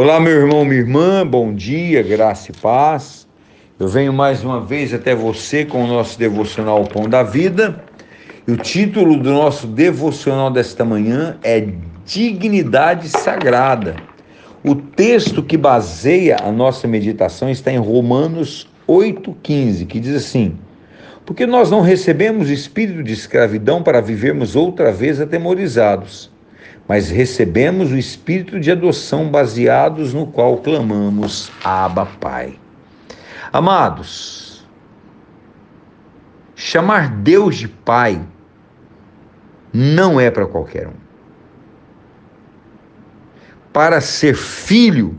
Olá, meu irmão, minha irmã, bom dia, graça e paz. Eu venho mais uma vez até você com o nosso devocional Pão da Vida. E o título do nosso devocional desta manhã é Dignidade Sagrada. O texto que baseia a nossa meditação está em Romanos 8,15, que diz assim: Porque nós não recebemos espírito de escravidão para vivermos outra vez atemorizados mas recebemos o espírito de adoção baseados no qual clamamos Abba Pai. Amados, chamar Deus de Pai não é para qualquer um. Para ser filho,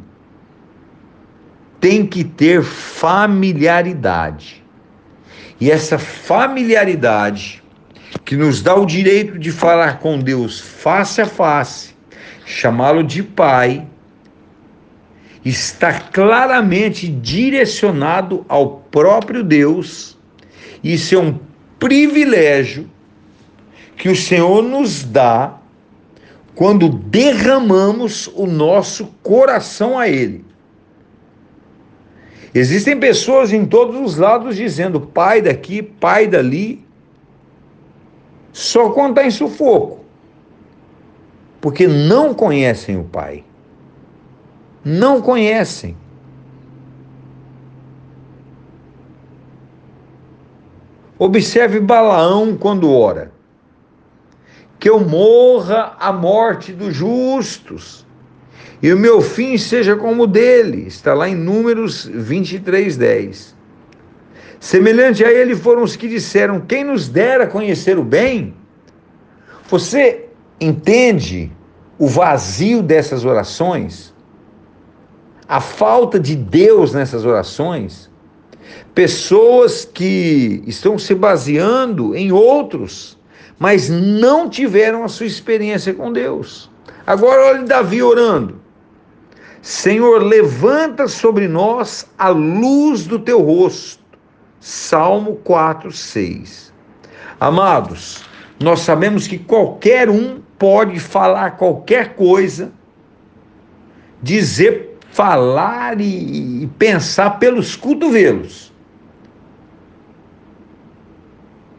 tem que ter familiaridade. E essa familiaridade que nos dá o direito de falar com Deus face a face, chamá-lo de Pai, está claramente direcionado ao próprio Deus. Isso é um privilégio que o Senhor nos dá quando derramamos o nosso coração a Ele. Existem pessoas em todos os lados dizendo pai daqui, pai dali, só quando está em sufoco. Porque não conhecem o Pai. Não conhecem. Observe Balaão quando ora. Que eu morra a morte dos justos, e o meu fim seja como o dele. Está lá em Números 23, 10. Semelhante a ele foram os que disseram: Quem nos dera conhecer o bem? Você entende o vazio dessas orações? A falta de Deus nessas orações? Pessoas que estão se baseando em outros, mas não tiveram a sua experiência com Deus. Agora, olhe Davi orando. Senhor, levanta sobre nós a luz do teu rosto Salmo 4, 6. Amados, nós sabemos que qualquer um pode falar qualquer coisa, dizer, falar e, e pensar pelos cotovelos.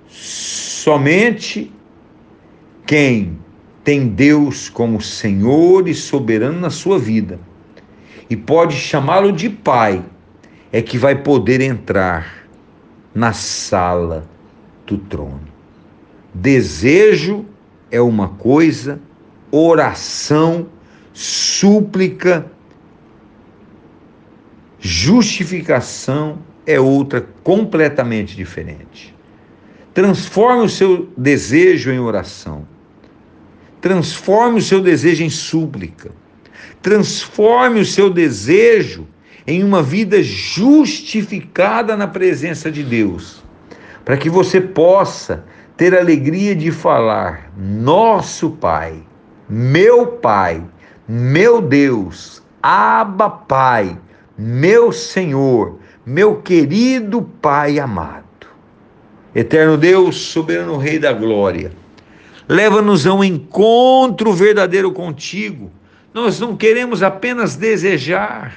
Somente quem tem Deus como Senhor e soberano na sua vida e pode chamá-lo de Pai, é que vai poder entrar na sala do trono. Desejo é uma coisa, oração, súplica, justificação é outra completamente diferente. Transforme o seu desejo em oração. Transforme o seu desejo em súplica. Transforme o seu desejo em uma vida justificada na presença de Deus, para que você possa ter alegria de falar: Nosso Pai, meu Pai, meu Deus, Abba Pai, meu Senhor, meu querido Pai amado. Eterno Deus, soberano Rei da Glória, leva-nos a um encontro verdadeiro contigo. Nós não queremos apenas desejar,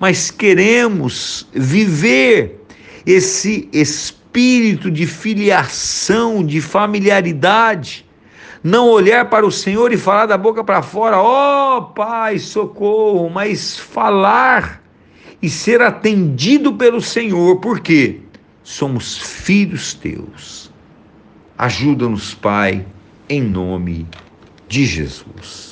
mas queremos viver esse espírito de filiação, de familiaridade. Não olhar para o Senhor e falar da boca para fora, ó oh, Pai, socorro, mas falar e ser atendido pelo Senhor, porque somos filhos teus. Ajuda-nos, Pai, em nome de Jesus.